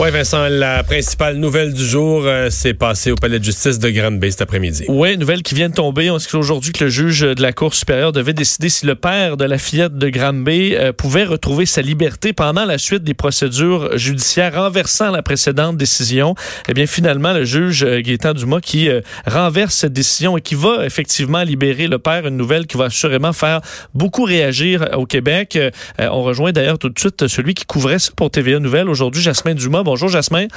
Oui, Vincent, la principale nouvelle du jour euh, s'est passée au palais de justice de Granby cet après-midi. Oui, nouvelle qui vient de tomber. On sait aujourd'hui que le juge de la Cour supérieure devait décider si le père de la fillette de Granby euh, pouvait retrouver sa liberté pendant la suite des procédures judiciaires renversant la précédente décision. Eh bien, finalement, le juge euh, Gaétan Dumas qui euh, renverse cette décision et qui va effectivement libérer le père, une nouvelle qui va assurément faire beaucoup réagir au Québec. on rejoint d'ailleurs tout de suite celui qui couvrait ça pour TVA Nouvelle aujourd'hui, Jasmin Dumas. Bonjour, Jasmin.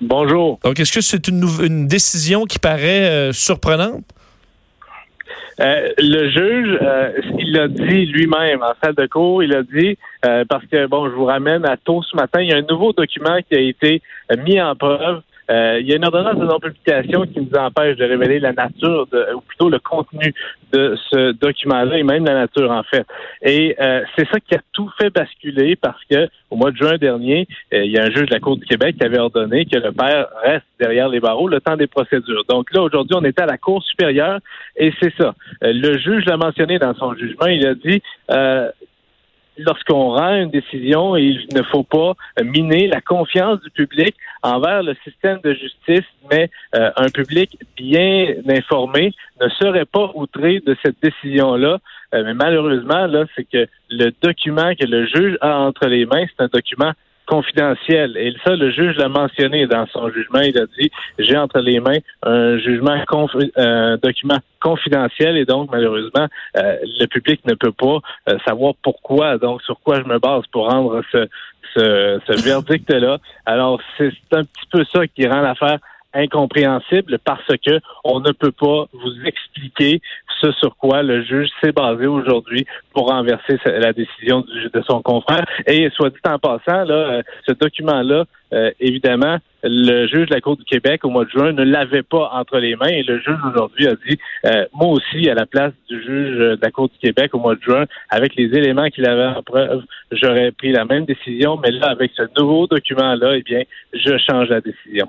Bonjour. Donc, est-ce que c'est une, une, décision qui paraît euh, surprenante? Euh, le juge, euh, il l'a dit lui-même en salle de cours, il a dit, parce que, bon, je vous ramène à tôt ce matin, il y a un nouveau document qui a été mis en preuve euh, il y a une ordonnance de non-publication qui nous empêche de révéler la nature, de, ou plutôt le contenu de ce document-là, et même la nature en fait. Et euh, c'est ça qui a tout fait basculer parce que au mois de juin dernier, euh, il y a un juge de la Cour du Québec qui avait ordonné que le père reste derrière les barreaux le temps des procédures. Donc là, aujourd'hui, on était à la Cour supérieure et c'est ça. le juge l'a mentionné dans son jugement. Il a dit lorsqu'on rend une décision, il ne faut pas miner la confiance du public envers le système de justice, mais euh, un public bien informé ne serait pas outré de cette décision-là. Euh, mais malheureusement, là, c'est que le document que le juge a entre les mains, c'est un document confidentiel. Et ça, le juge l'a mentionné dans son jugement. Il a dit, j'ai entre les mains un jugement, un document confidentiel et donc, malheureusement, euh, le public ne peut pas euh, savoir pourquoi, donc sur quoi je me base pour rendre ce, ce, ce verdict-là. Alors, c'est un petit peu ça qui rend l'affaire incompréhensible parce que on ne peut pas vous expliquer ce sur quoi le juge s'est basé aujourd'hui pour renverser la décision de son confrère. Et soit dit en passant, là, euh, ce document-là, euh, évidemment, le juge de la Cour du Québec au mois de juin ne l'avait pas entre les mains et le juge aujourd'hui a dit, euh, moi aussi, à la place du juge de la Cour du Québec au mois de juin, avec les éléments qu'il avait en preuve, j'aurais pris la même décision, mais là, avec ce nouveau document-là, eh bien, je change la décision.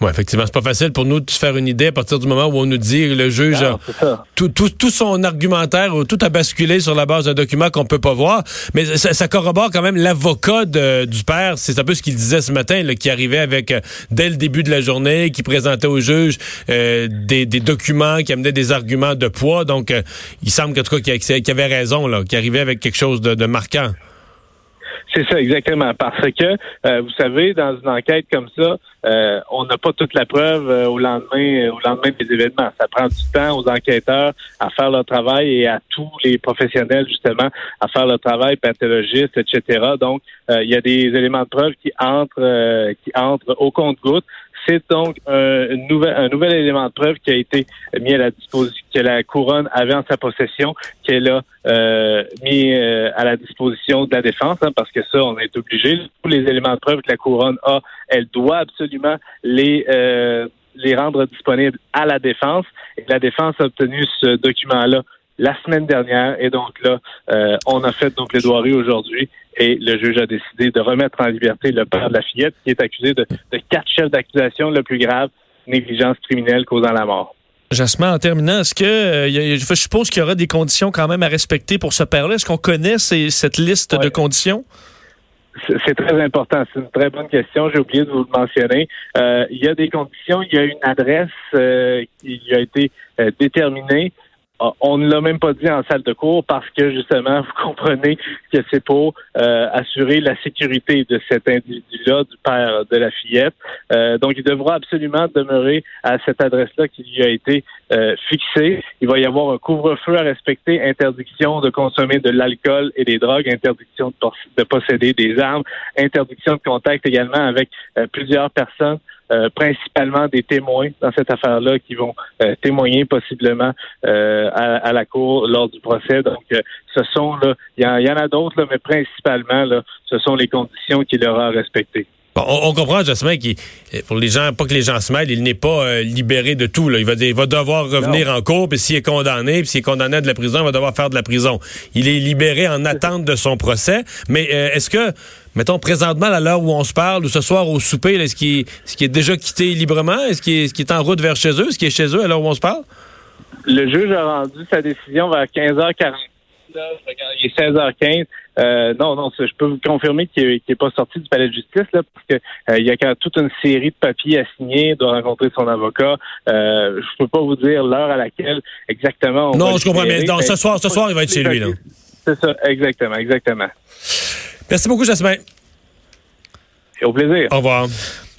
Oui, effectivement, c'est pas facile pour nous de se faire une idée à partir du moment où on nous dit le juge a tout, tout, tout, son argumentaire, tout a basculé sur la base d'un document qu'on peut pas voir. Mais ça, ça corrobore quand même l'avocat du père. C'est un peu ce qu'il disait ce matin, là, qui arrivait avec euh, dès le début de la journée, qui présentait au juge euh, des, des, documents, qui amenaient des arguments de poids. Donc, euh, il semble qu'en tout cas qu'il avait raison, là, qu'il arrivait avec quelque chose de, de marquant. C'est ça, exactement. Parce que, euh, vous savez, dans une enquête comme ça, euh, on n'a pas toute la preuve euh, au lendemain, au lendemain des événements. Ça prend du temps aux enquêteurs à faire leur travail et à tous les professionnels, justement, à faire leur travail, pathologistes, etc. Donc, il y a des éléments de preuve qui entrent, qui entrent au compte-goutte. C'est donc un, nouvel, un nouvel élément de preuve qui a été mis à la disposition, que la couronne avait en sa possession, qu'elle a euh, mis euh, à la disposition de la défense, hein, parce que ça, on est obligé. Tous les éléments de preuve que la couronne a, elle doit absolument les euh, les rendre disponibles à la défense. Et la défense a obtenu ce document-là la semaine dernière. Et donc là, euh, on a fait donc plaidoirie aujourd'hui et le juge a décidé de remettre en liberté le père de la fillette qui est accusé de, quatre chefs d'accusation le plus grave, négligence criminelle causant la mort. Jasmin, en terminant, est-ce que euh, je suppose qu'il y aura des conditions quand même à respecter pour ce père-là? Est-ce qu'on connaît cette liste de conditions? C'est très important. C'est une très bonne question. J'ai oublié de vous le mentionner. Euh, il y a des conditions. Il y a une adresse qui a été déterminée. Ah, on ne l'a même pas dit en salle de cours parce que justement, vous comprenez que c'est pour euh, assurer la sécurité de cet individu-là, du père de la fillette. Euh, donc, il devra absolument demeurer à cette adresse-là qui lui a été euh, fixée. Il va y avoir un couvre-feu à respecter, interdiction de consommer de l'alcool et des drogues, interdiction de, de, posséder des armes, interdiction de contact également avec plusieurs personnes. Euh, principalement des témoins dans cette affaire-là qui vont euh, témoigner possiblement euh, à, la cour lors du procès. Donc, ce sont là, il y, en a d'autres, mais principalement là, ce sont les conditions qu'il aura on, comprend, Jasmin, qui pour les gens, pas que les gens se mêlent, il n'est pas euh, libéré de tout. Là. Il, va, il va devoir revenir en cours, puis s'il est condamné, puis s'il est condamné à de la prison, il va devoir faire de la prison. Il est libéré en attente de son procès. Mais euh, est-ce que, mettons, présentement, à l'heure où on se parle, ou ce soir au souper, est-ce qu'il est, est, déjà quitté librement? Est-ce qu'il est, est, en route vers chez eux? Est-ce qu'il est chez eux à l'heure où on se parle? Le juge a rendu sa décision vers 15h40 il est 16h15. Euh, non, non, je peux vous confirmer qu'il n'est pas sorti du palais de justice là, parce que euh, il y a toute une série de papiers à signer, doit rencontrer son avocat. Euh, je peux pas vous dire l'heure à laquelle exactement. On non, je comprends, mais ce soir, ce soir, il va être chez lui là. C'est ça, exactement, exactement. Merci beaucoup, Jasmin. Au plaisir. Au revoir.